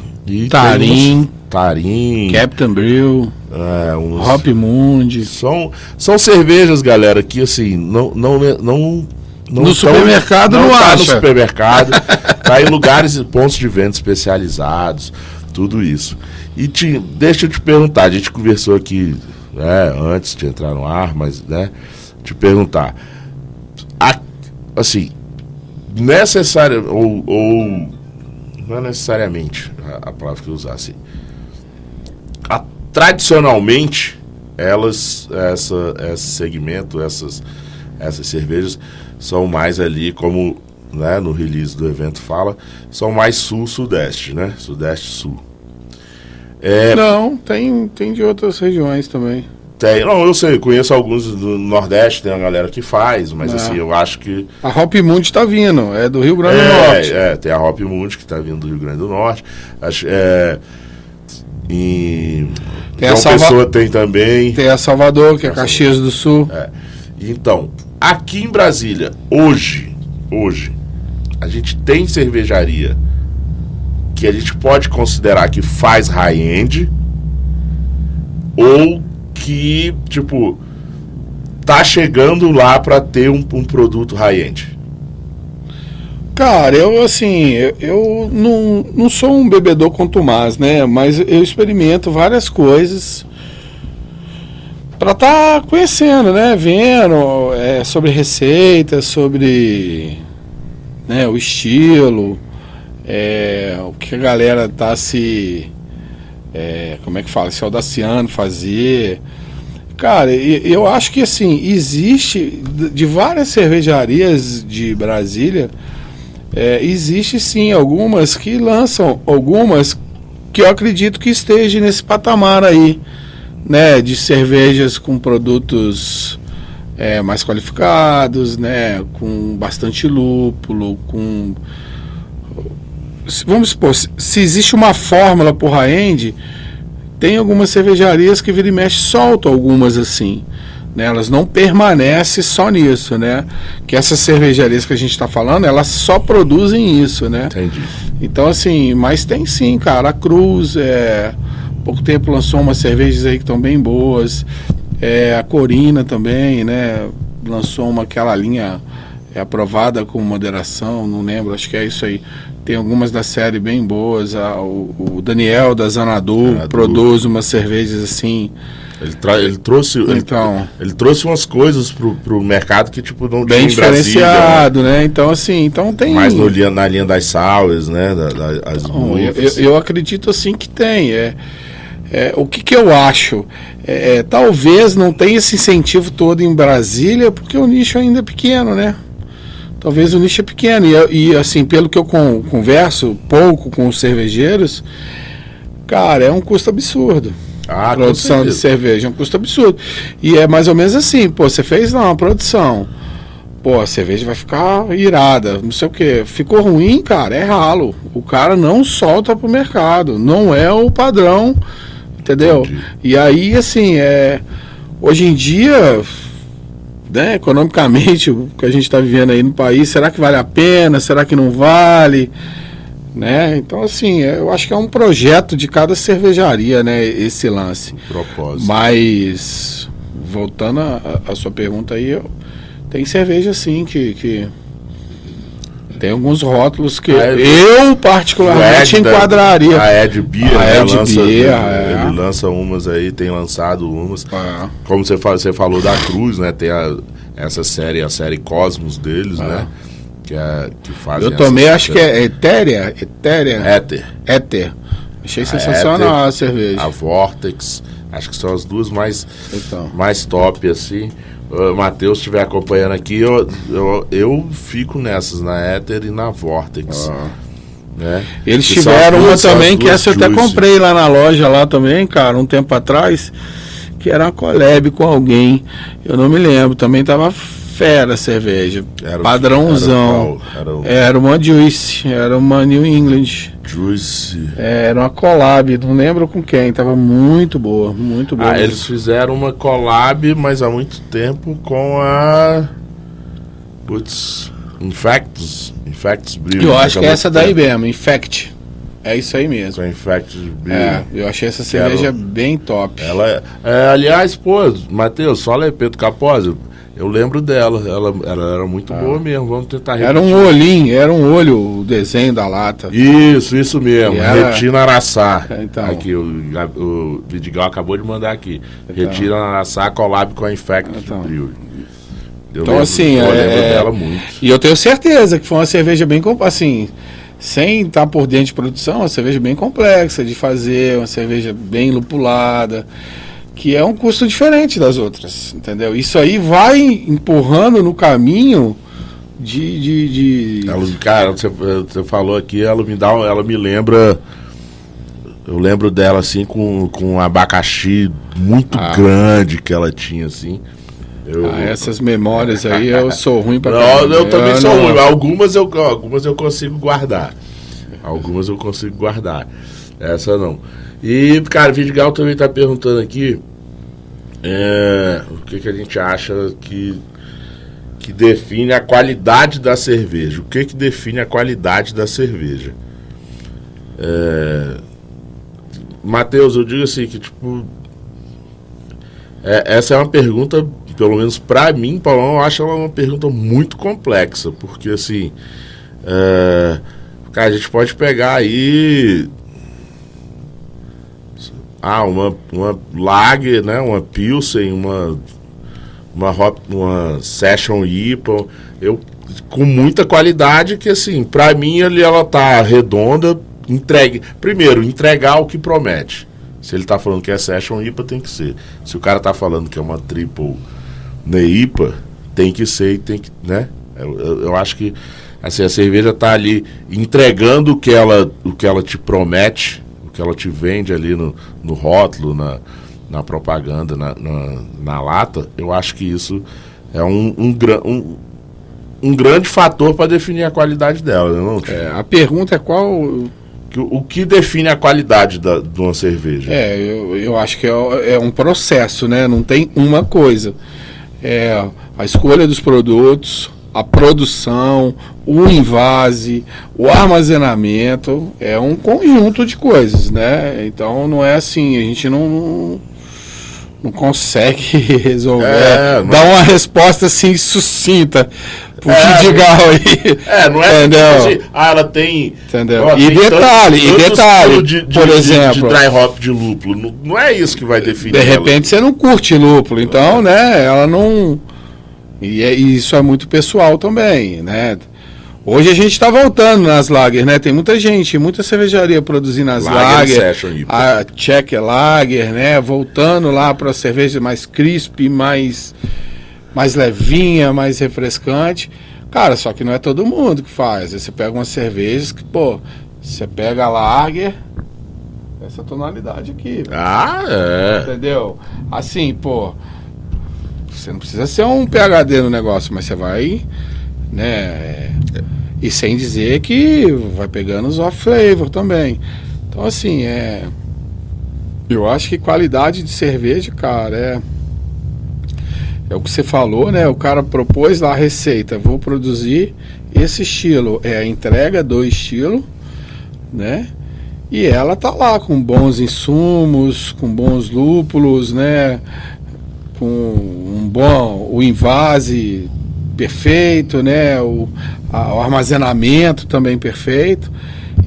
Tarim. Tarim. Captain Brew. é, uns- Hop Mundi. São, são cervejas, galera, que assim, não. não, não, não No tão- supermercado não tá no acha. supermercado, tá em lugares e pontos de venda especializados, tudo isso. E te, deixa eu te perguntar, a gente conversou aqui né, antes de entrar no ar, mas né, te perguntar. a- assim, necessária, ou, ou não é necessariamente a, a palavra que eu usasse. A- tradicionalmente, elas, essa, esse segmento, essas, essas cervejas são mais ali, como né, no release do evento fala, são mais sul-sudeste, né? Sudeste-sul. É, Não, tem, tem de outras regiões também. Tem, não, eu sei, conheço alguns do Nordeste, tem uma galera que faz, mas Ah. assim, eu acho que A Hop Mundi tá vindo, é do Rio Grande do Norte. É, é, tem a Hop Mundi que está vindo do Rio Grande do Norte. Acho, é, em Tem a João Salva- Pessoa tem também. Tem a Salvador, que é Caxias do Sul. Então, aqui em Brasília, hoje, hoje, a gente tem cervejaria que a gente pode considerar que faz high-end ou que, tipo, tá chegando lá para ter um, um produto high-end. Cara, eu assim, eu, não, não sou um bebedor contumaz, né? Mas eu experimento várias coisas para estar conhecendo, né? Vendo é, sobre receitas, sobre né, o estilo, é, o que a galera tá se. É, como é que fala? Se audaciando fazer. Cara, eu acho que assim, existe de várias cervejarias de Brasília. É, existe sim algumas que lançam, algumas que eu acredito que esteja nesse patamar aí, né, de cervejas com produtos é, mais qualificados, né, com bastante lúpulo, com vamos supor, se, existe uma fórmula por high-end, tem algumas cervejarias que vira e mexe soltam algumas assim. Né, elas não permanecem só nisso, né? Que essas cervejarias que a gente está falando, elas só produzem isso, né? Entendi. Então, assim, mas tem sim, cara. A Cruz, é, pouco tempo lançou umas cervejas aí que estão bem boas. É, a Corina também, né? Lançou uma aquela linha é, aprovada com moderação, não lembro, acho que é isso aí. Tem algumas da série bem boas. A- o, o Daniel da Zanadu produz umas cervejas assim. Ele, tra- ele trouxe. ele- Então. Ele, trouxe umas coisas pro, pro mercado que, tipo, não Bem tinha Brasília. diferenciado, né? Então, assim, então né? tem. Mais no na linha das sours, né? Da, da- Bom, eu, eu- eu acredito assim que tem. É, é, o que, que eu acho? É, é, talvez não tenha esse incentivo todo em Brasília, porque o nicho ainda é pequeno, né? Talvez o nicho é pequeno. E, e, assim, pelo que eu con- converso pouco com os cervejeiros, cara, é um custo absurdo. Ah, produção de cerveja é um custo absurdo. E é mais ou menos assim, pô, você fez lá uma produção. Pô, a cerveja vai ficar irada, não sei o que. Ficou ruim, cara, é ralo. O cara não solta pro mercado. Não é o padrão, entendeu? Entendi. E aí, assim, é. Hoje em dia, né, economicamente, o que a gente está vivendo aí no país, será que vale a pena? Será que não vale? Né? Então, assim, é, eu acho que é um projeto de cada cervejaria, né, esse lance. Propósito. Mas, voltando à à sua pergunta aí, eu Tem cerveja sim que, que tem alguns rótulos que A Ed- eu particularmente Ed enquadraria. A Ed Beer, A né, Ed lança, ele, é. lança umas aí, tem lançado umas. Ah, Como você, fa- você falou da Cruz, né? Tem a- essa série, a série Cosmos deles, né? Que, é, que fazem eu tomei, essa- acho que é Etérea, Etérea, Éter, Éter. Achei sensacional Éter, a cerveja. a Vortex. Acho que são as duas mais, Então. mais top, assim. O Matheus estiver acompanhando aqui, eu, eu, eu fico nessas, na Éter e na Vortex. Ah. Né? Eles Que tiveram uma também, que essa eu até comprei lá na loja lá também, cara, um tempo atrás, que era uma collab com alguém. Eu não me lembro, também tava fera a cerveja. Era padrãozão. Era, era o Era uma Juice, era uma New England. Juice. É, Era uma collab, não lembro com quem, tava muito boa, muito boa. Ah, eles fizeram uma collab, mas há muito tempo com a. Putz. Infectus. Infectus Brew. Eu acho que é essa daí mesmo, Infect. É isso aí mesmo. Com Brew. É, eu achei essa cerveja bem top. Ela é, é, aliás, pô, Matheus, aí, Pedro Capozzi. Eu lembro dela, ela, ela era muito boa mesmo. Vamos tentar Ah. Era um repetir. olhinho, era um olho o desenho da lata. Isso, isso mesmo. E ela- Retina Araçá. Então. Aqui, o, o Vidigal acabou de mandar aqui. Então. Retira Araçá, collab com a Infectus Então. Eu Então, lembro- assim, eu é- lembro dela muito. E eu tenho certeza que foi uma cerveja bem, assim, sem estar por dentro de produção, uma cerveja bem complexa de fazer, uma cerveja bem lupulada, que é um custo diferente das outras, entendeu? Isso aí vai empurrando no caminho de... de, de- Ela, cara, você, você falou aqui, ela me dá, ela me lembra. Eu lembro dela assim com, com um abacaxi muito Ah. grande que ela tinha assim. Eu, Ah, essas memórias aí eu sou ruim pra não, caramba. eu também Eu sou não- ruim. Algumas eu, algumas eu consigo guardar. Algumas eu consigo guardar. Essa não. E, cara, o Vidigal também tá perguntando aqui é, o que, que a gente acha que, que define a qualidade da cerveja. O que, que define a qualidade da cerveja? É, Matheus, eu digo assim que, tipo. é, essa é uma pergunta, pelo menos pra mim, Paulão, eu acho ela uma pergunta muito complexa, porque assim. é, cara, a gente pode pegar aí. Ah, uma, uma Lager, né? Uma Pilsen, uma. Uma, hop, uma Session IPA. Eu, com muita qualidade, que assim, pra mim ali ela tá redonda, entregue. Primeiro, entregar o que promete. Se ele tá falando que é Session IPA, tem que ser. Se o cara tá falando que é uma Triple Neipa, tem que ser e tem que, né? Eu, eu, eu acho que assim, a cerveja tá ali entregando o que ela, o que ela te promete, que ela te vende ali no, no rótulo, na, na propaganda, na, na, na lata. Eu acho que isso é um, um, um, um grande fator para definir a qualidade dela, né, não? É, a pergunta é qual O que define a qualidade da, de uma cerveja? É, eu, eu acho que é, é um processo, né? Não tem uma coisa. É a escolha dos produtos, a produção, o invase, o armazenamento, é um conjunto de coisas, né? Então não é assim, a gente não não consegue resolver, É, não- dar uma resposta assim sucinta pro É, Vidigal aí. É, não é Entendeu? tipo assim, ah, ela tem. Entendeu? ó, E tem detalhe, e tantos detalhe, de, de, por de- exemplo- De, dry hop de lúpulo. Não, não é isso que vai definir. De ela. repente você não curte lúpulo, então, né, ela não. E, é- e isso é muito pessoal também, né? Hoje a gente está voltando nas lager, né? Tem muita gente, muita cervejaria produzindo as Lager lager, a Czech Lager, né? Voltando lá para cerveja mais crisp, mais mais levinha, mais refrescante. Cara, só que não é todo mundo que faz. Você pega umas cervejas que, pô, você pega a lager, essa tonalidade aqui. Ah, é. Entendeu? Assim, pô. Você não precisa ser um PHD no negócio, mas você vai. Né? é, E sem dizer que vai pegando os off-flavor também. Então, assim, é. Eu acho que qualidade de cerveja, cara, é. É o que você falou, né? O cara propôs lá a receita. Vou produzir esse estilo. É a entrega do estilo, né? E ela tá lá com bons insumos, com bons lúpulos, né? Com um bom o invase perfeito, né? O, a- o armazenamento também perfeito.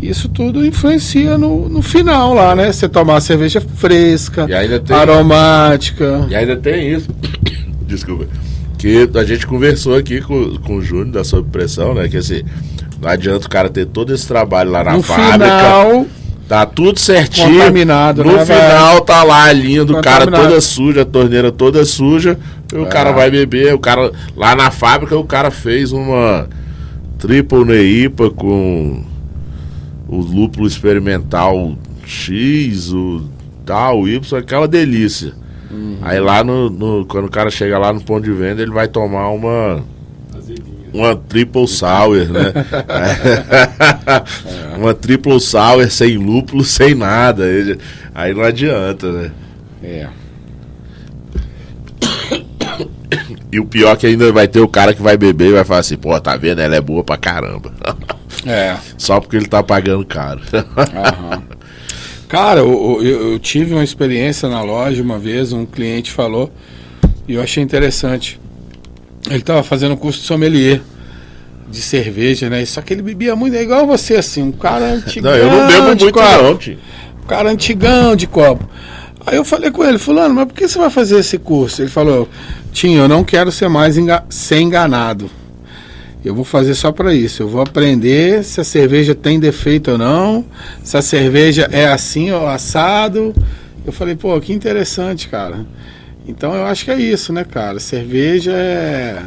Isso tudo influencia no, no final lá, né? Você tomar a cerveja fresca, aromática. E ainda tem isso. Desculpa. Que a gente conversou aqui com, com o Júnior da Sob Pressão, né? Que assim, não adianta o cara ter todo esse trabalho lá na no fábrica. final, Tá tudo certinho. Contaminado, No né, final tá lá a linha do cara toda suja, a torneira toda suja. E o É. cara vai beber. O cara, lá na fábrica o cara fez uma triple neipa com o lúpulo experimental X, o tal, Y, aquela delícia. Uhum. Aí lá no, no- Quando o cara chega lá no ponto de venda, ele vai tomar uma. Uma triple sour, né? uma triple sour sem lúpulo, sem nada. Aí- não adianta, né? é. E o pior é que ainda vai ter o cara que vai beber e vai falar assim, pô, tá vendo? Ela é boa pra caramba. É. Só porque ele tá pagando caro. Aham. Cara, eu, eu- eu tive uma experiência na loja uma vez, um cliente falou, e eu achei interessante. Ele estava fazendo curso de sommelier de cerveja, né? Só que ele bebia muito, é igual você, assim, um cara antigão. não, eu não bebo muito copo, não, tio. Um cara antigão de copo. Aí eu falei com ele, fulano, mas por que você vai fazer esse curso? Ele falou, Tinho, eu não quero ser mais enga ser enganado. Eu vou fazer só para isso. Eu vou aprender se a cerveja tem defeito ou não, se a cerveja é assim ou assado. Eu falei, pô, que interessante, cara. Então eu acho que é isso, né, cara? Cerveja é.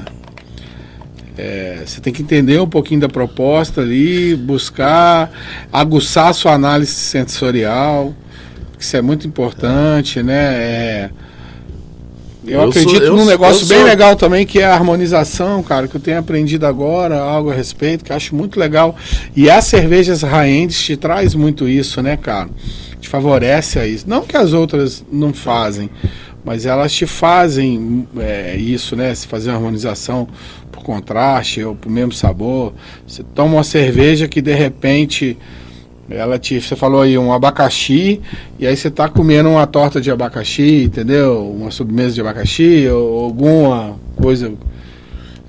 é, você tem que entender um pouquinho da proposta ali, buscar, aguçar a sua análise sensorial. que Isso é muito importante, né? É, eu, Eu acredito sou- eu num negócio bem sou- legal também, que é a harmonização, cara, que eu tenho aprendido agora, algo a respeito, que eu acho muito legal. E as cervejas high-end te traz muito isso, né, cara? Te favorece a isso. Não que as outras não fazem, mas elas te fazem é, isso, né? Se fazer uma harmonização por contraste ou por mesmo sabor. Você toma uma cerveja que de repente ela te, você falou aí um abacaxi e aí você tá comendo uma torta de abacaxi, entendeu? Uma sobremesa de abacaxi ou alguma coisa.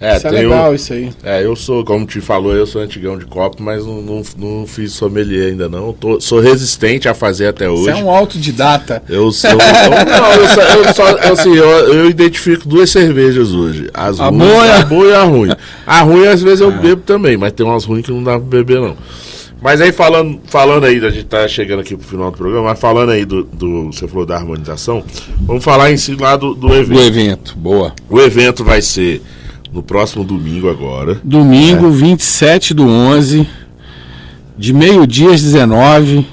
É, isso é tem o- legal isso aí. É, eu sou, como te falou, eu sou antigão de copo, mas não, não, não fiz sommelier ainda não. Tô- sou resistente a fazer até hoje. Você é um autodidata. Eu sou. eu- não, eu só, eu só- assim, eu, eu identifico duas cervejas hoje. As A ruins, boa e a- a boa e a ruim. A ruim às vezes eu bebo também, mas tem umas ruins que não dá pra beber, não. Mas aí falando, falando aí, a gente tá chegando aqui pro final do programa, mas falando aí do. do- você falou da harmonização, vamos falar em si lá do, do Do evento. evento, boa. O evento vai ser no próximo domingo agora. Domingo, 27 do 11, de meio-dia às 19,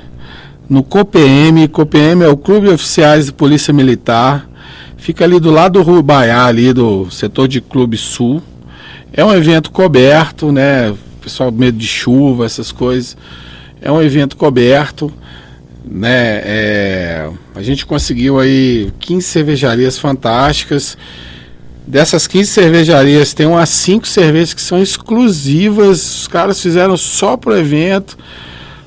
no COPM. COPM é o Clube Oficiais de Polícia Militar. Fica ali do lado do Rubaiá, ali do setor de Clube Sul. É um evento coberto, né? Pessoal, medo de chuva, essas coisas. É um evento coberto, né? É, a gente conseguiu aí 15 cervejarias fantásticas. Dessas 15 cervejarias, tem umas 5 cervejas que são exclusivas. Os caras fizeram só pro evento.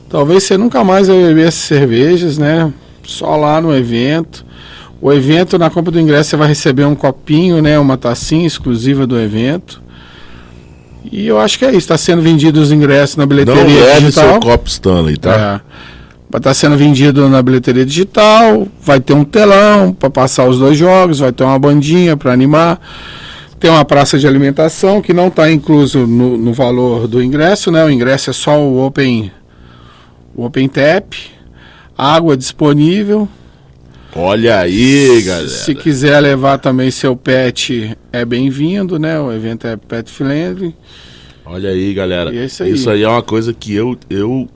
Talvez você nunca mais vai beber essas cervejas, né? Só lá no evento. O evento, na compra do ingresso, você vai receber um copinho, né? Uma tacinha exclusiva do evento. E eu acho que é isso. Está sendo vendido os ingressos na Não bilheteria leve digital. seu copo Stanley, tá? É. Vai estar sendo vendido na bilheteria digital, vai ter um telão para passar os dois jogos, vai ter uma bandinha para animar, tem uma praça de alimentação que não está incluso no, no valor do ingresso, né? O ingresso é só o Open, o open Tap, água disponível. Olha aí, galera. Se quiser levar também seu pet, é bem-vindo, né? O evento é pet friendly. Olha aí, galera. É isso aí. é uma coisa que eu, eu,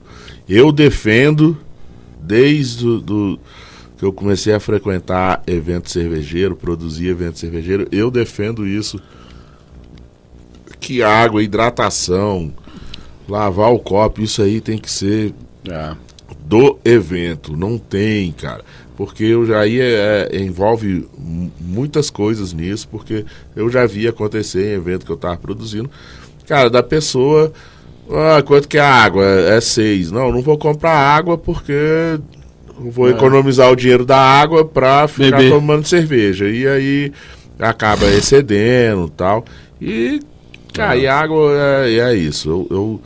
eu defendo desde o do, que eu comecei a frequentar evento cervejeiro, produzir evento cervejeiro. Eu defendo isso. Que água, hidratação, lavar o copo, isso aí tem que ser do evento. Não tem, cara. Porque eu já ia. é, envolve mu- muitas coisas nisso, porque eu já vi acontecer em evento que eu tava produzindo. Cara, da pessoa. Ah, quanto que é a água? É seis. Não, não vou comprar água porque vou economizar o dinheiro da água pra ficar Beber. tomando cerveja. E aí acaba excedendo e tal. E Cara, e água é, é isso. Eu, eu,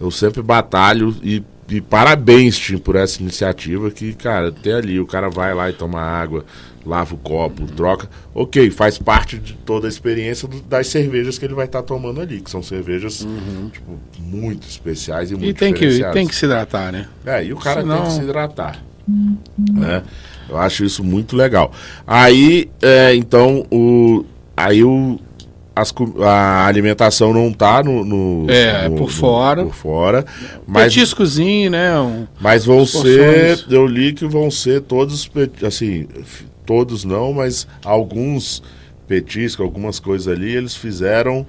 eu sempre batalho e, e parabéns, Tim, por essa iniciativa que, cara, até ali o cara vai lá e toma água, lava o copo, troca. Ok, faz parte de toda a experiência do- das cervejas que ele vai estar tomando ali, que são cervejas tipo, muito especiais e muito E tem que, tem que se hidratar, né? É, e o cara Senão- tem que se hidratar. Né? Eu acho isso muito legal. Aí, é, então, o, aí o, as a alimentação não tá no. no- É, no- por no- fora. por fora. Mas, Petiscozinho, né? Um- mas vão ser. porções. Eu li que vão ser todos. Assim, todos não, mas alguns petiscos, algumas coisas ali, eles fizeram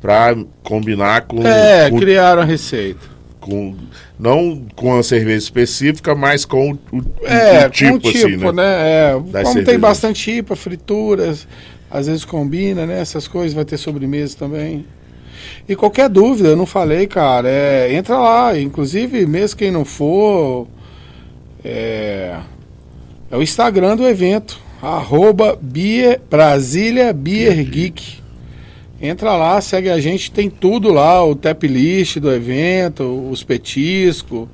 pra combinar com. É, com criaram a receita. com não com a cerveja específica, mas com o, o- É, o tipo, com o tipo, assim, né? né? É, como tem bastante IPA, frituras, às vezes combina, né? Essas coisas, vai ter sobremesa também. E qualquer dúvida, eu não falei, cara, é, entra lá. Inclusive, mesmo quem não for, é, é o Instagram do evento, arroba Beer, Brasília Beer Geek. Entra lá, segue a gente, tem tudo lá, o tap list do evento, os petiscos,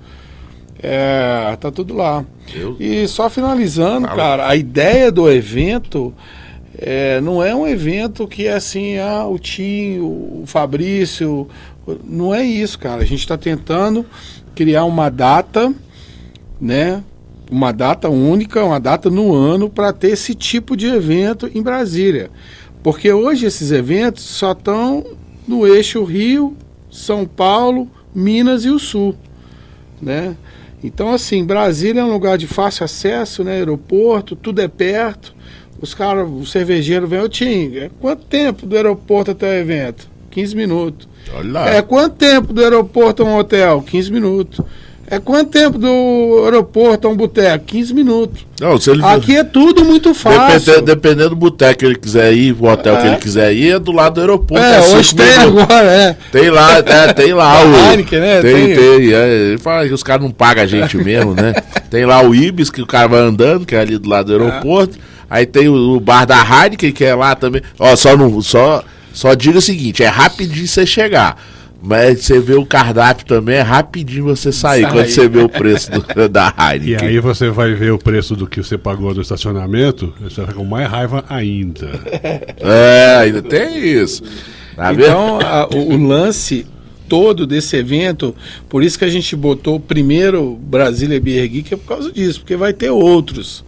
é, tá tudo lá. E só finalizando, Fala. cara, a ideia do evento é, não é um evento que é assim, ah, o Tim, o Fabrício. Não é isso, cara. A gente está tentando criar uma data, né? Uma data única, uma data no ano para ter esse tipo de evento em Brasília. Porque hoje esses eventos só estão no eixo Rio, São Paulo, Minas e o Sul, né? Então, assim, Brasília é um lugar de fácil acesso, né? Aeroporto, tudo é perto. Os caras, o cervejeiro vem, ô Tim, é quanto tempo do aeroporto até o evento? 15 minutos. Olha lá. É quanto tempo do aeroporto a um hotel? 15 minutos. É quanto tempo do aeroporto a um boteco? 15 minutos. Não, ele Aqui é tudo muito fácil. Dependendo, dependendo do boteco que ele quiser ir, o hotel que É. ele quiser ir, é do lado do aeroporto. É, cinco hoje tem minutos. agora, é. Tem lá, é, tem lá o. Heineken, né? Tem, Tem. tem. é, ele fala que os caras não pagam a gente mesmo, né? Tem lá o Ibis, que o cara vai andando, que é ali do lado do aeroporto. Aí tem o, o bar da Heineken, que é lá também. Ó, só, não, só, só diga o seguinte: é rapidinho você chegar. Mas você vê o cardápio também, é rapidinho você sair Sai. quando você vê o preço do- da E Heineken. aí você vai ver o preço do que você pagou do estacionamento, você vai ficar com mais raiva ainda. É, ainda tem isso. Tá? Então, a- o, o lance todo desse evento, por isso que a gente botou o primeiro Brasília Beer Geek, é por causa disso, porque vai ter outros,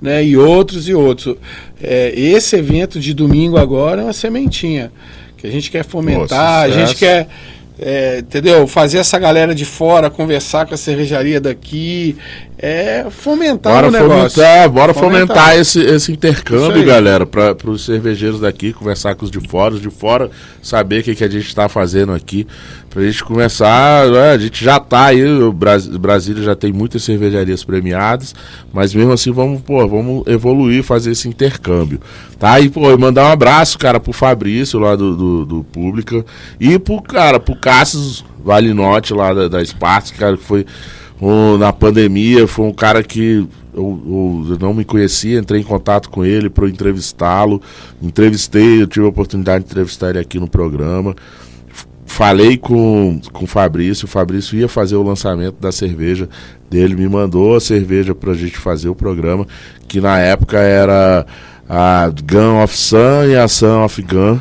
né? E outros e outros. É, esse evento de domingo agora é uma sementinha que a gente quer fomentar, a sucesso. gente quer. é, entendeu? Fazer essa galera de fora conversar com a cervejaria daqui, é fomentar Bora o negócio. fomentar, bora fomentar, Fomentar. esse, esse intercâmbio, galera, para os cervejeiros daqui, conversar com os de fora, os de fora saber o que, que a gente está fazendo aqui, pra gente começar, né, a gente já tá aí, o Bras- Brasília já tem muitas cervejarias premiadas, mas mesmo assim vamos, pô, vamos evoluir, fazer esse intercâmbio, tá? E, pô, mandar um abraço, cara, pro Fabrício lá do, do, do Pública e pro, cara, pro Cassius Valinotti lá da, da Sparks, cara, que foi um, na pandemia, foi um cara que eu, eu- eu não me conhecia, entrei em contato com ele para entrevistá-lo. Entrevistei, eu tive a oportunidade de entrevistar ele aqui no programa. Falei com, com o Fabrício, o Fabrício ia fazer o lançamento da cerveja dele, me mandou a cerveja pra gente fazer o programa, que na época era a Gun of Sun e a Sun of Gun.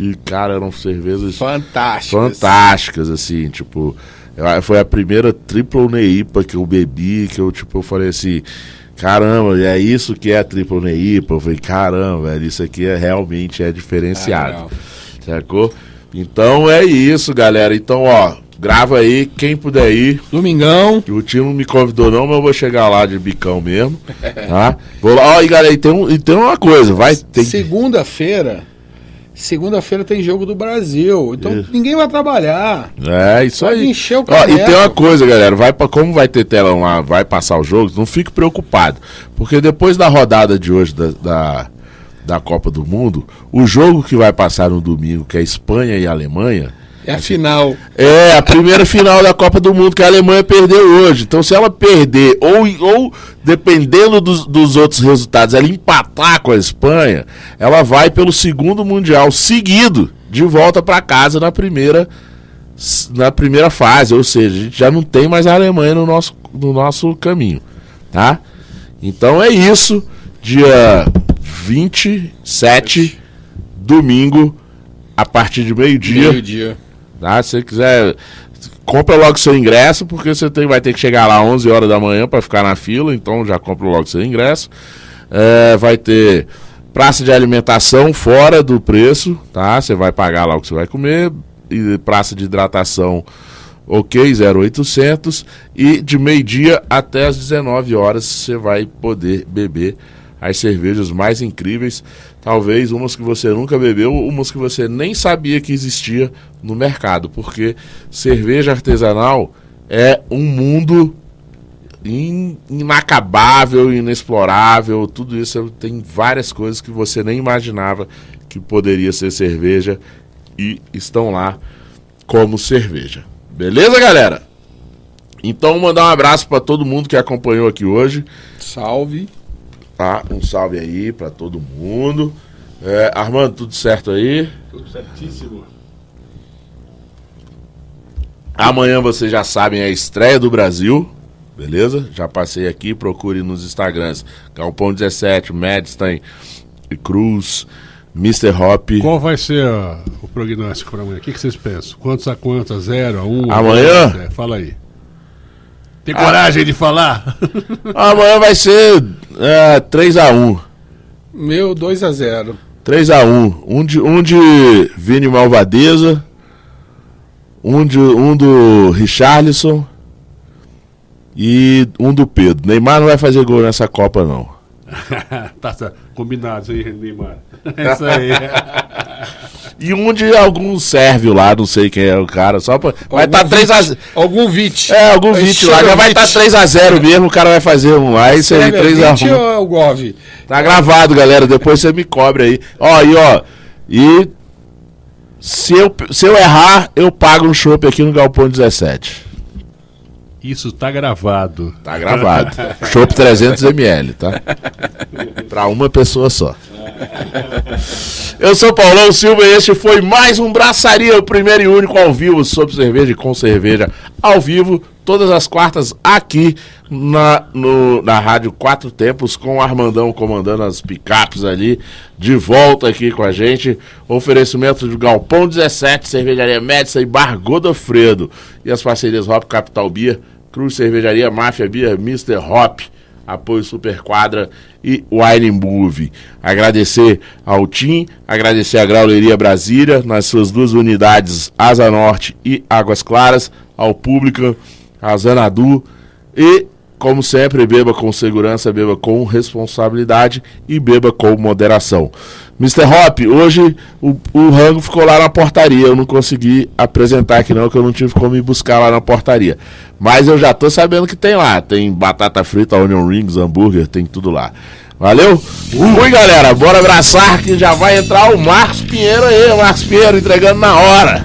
E, cara, eram cervejas Fantástico. fantásticas, assim, tipo, foi a primeira triple neipa que eu bebi, que eu, tipo, eu falei assim, caramba, é isso que é a triple neipa, eu falei, caramba, velho, isso aqui é realmente é diferenciado, legal. sacou? Então é isso, galera, então, ó, grava aí, quem puder ir, Domingão. o time não me convidou não, mas eu vou chegar lá de bicão mesmo, tá? Vou lá, ó, e galera, e tem, um, e tem uma coisa, vai, tem Segunda-feira. Segunda-feira tem jogo do Brasil. Então Isso. ninguém vai trabalhar. É, isso Pode aí. encher o Ó, e tem uma coisa, galera, vai para como vai ter telão lá, vai passar os jogos, não fique preocupado, porque depois da rodada de hoje da, da, da Copa do Mundo, o jogo que vai passar no domingo, que é Espanha e Alemanha, É a final. é a primeira final da Copa do Mundo que a Alemanha perdeu hoje. Então, se ela perder, ou, ou dependendo dos, dos outros resultados, ela empatar com a Espanha, ela vai pelo segundo Mundial seguido. de volta para casa na primeira na primeira fase, ou seja, a gente já não tem mais a Alemanha no nosso, no nosso caminho, tá? Então é isso, dia 27, domingo, a partir de meio-dia. Meio-dia. Tá? Se você quiser, compra logo seu ingresso, porque você tem, vai ter que chegar lá 11 horas da manhã para ficar na fila, então já compra logo seu ingresso. É, vai ter praça de alimentação fora do preço, tá? Você vai pagar lá o que você vai comer, e praça de hidratação ok, 0800 e de meio-dia até as 19 horas você vai poder beber as cervejas mais incríveis, talvez umas que você nunca bebeu, umas que você nem sabia que existia no mercado, porque cerveja artesanal é um mundo in, inacabável, inexplorável, tudo isso tem várias coisas que você nem imaginava que poderia ser cerveja e estão lá como cerveja. Beleza, galera? Então, mandar um abraço para todo mundo que acompanhou aqui hoje. Salve. Tá? Um salve aí para todo mundo. É, Armando, tudo certo aí? Tudo certíssimo. Amanhã vocês já sabem a estreia do Brasil. Beleza? Já passei aqui, procure nos Instagrams. Galpão 17, Madstein e Cruz. Mr. Hop. Qual vai ser uh, o prognóstico para amanhã? O que, que, vocês pensam? Quantos a quantos? A zero, a um? Amanhã? A é, fala aí. Tem coragem ah. de falar? Amanhã vai ser é, 3x1. Meu 2x0. 3x1. Um de, um de Vini Malvadeza. Um, de, um do Richarlison. E um do Pedro. Neymar não vai fazer gol nessa Copa, não. tá, tá. Combinado aí, Neymar. É isso aí. E um de algum sérvio lá, não sei quem é o cara, só pra. Vai estar tá 3x0. Algum VIT. É, algum VIT lá. Já vai estar tá 3x0 mesmo, o cara vai fazer um lá e aí 3x1. ou é o Gov? Tá gravado, galera. Depois você me cobre aí. Ó, e ó. E. Se eu, se eu errar, eu pago um chopp aqui no Galpão 17. Isso tá gravado. Tá gravado. Chopp 300ml, tá? Pra uma pessoa só. Eu sou Paulão Silva e este foi mais um Braçaria, o primeiro e único ao vivo sobre cerveja e com cerveja ao vivo, todas as quartas aqui na, no, na Rádio Quatro Tempos, com o Armandão comandando as picapes ali, de volta aqui com a gente. Oferecimento do Galpão 17, Cervejaria Médica e Bar Godofredo. E as parcerias Hop Capital Beer, Cruz Cervejaria, Máfia Beer, Mr. Hop apoio Super Quadra e Wine Move. Agradecer ao TIM, agradecer a Grauleria Brasília, nas suas duas unidades, Asa Norte e Águas Claras, ao público, a Zanadu e, como sempre, beba com segurança, beba com responsabilidade e beba com moderação. Mr. Hop, hoje o, o, rango ficou lá na portaria. Eu não consegui apresentar aqui não, que eu não tive como ir buscar lá na portaria. Mas eu já tô sabendo que tem lá. Tem batata frita, onion rings, hambúrguer, tem tudo lá. Valeu? Fui, galera. Bora abraçar que já vai entrar o Marcos Pinheiro aí. Marcos Pinheiro entregando na hora.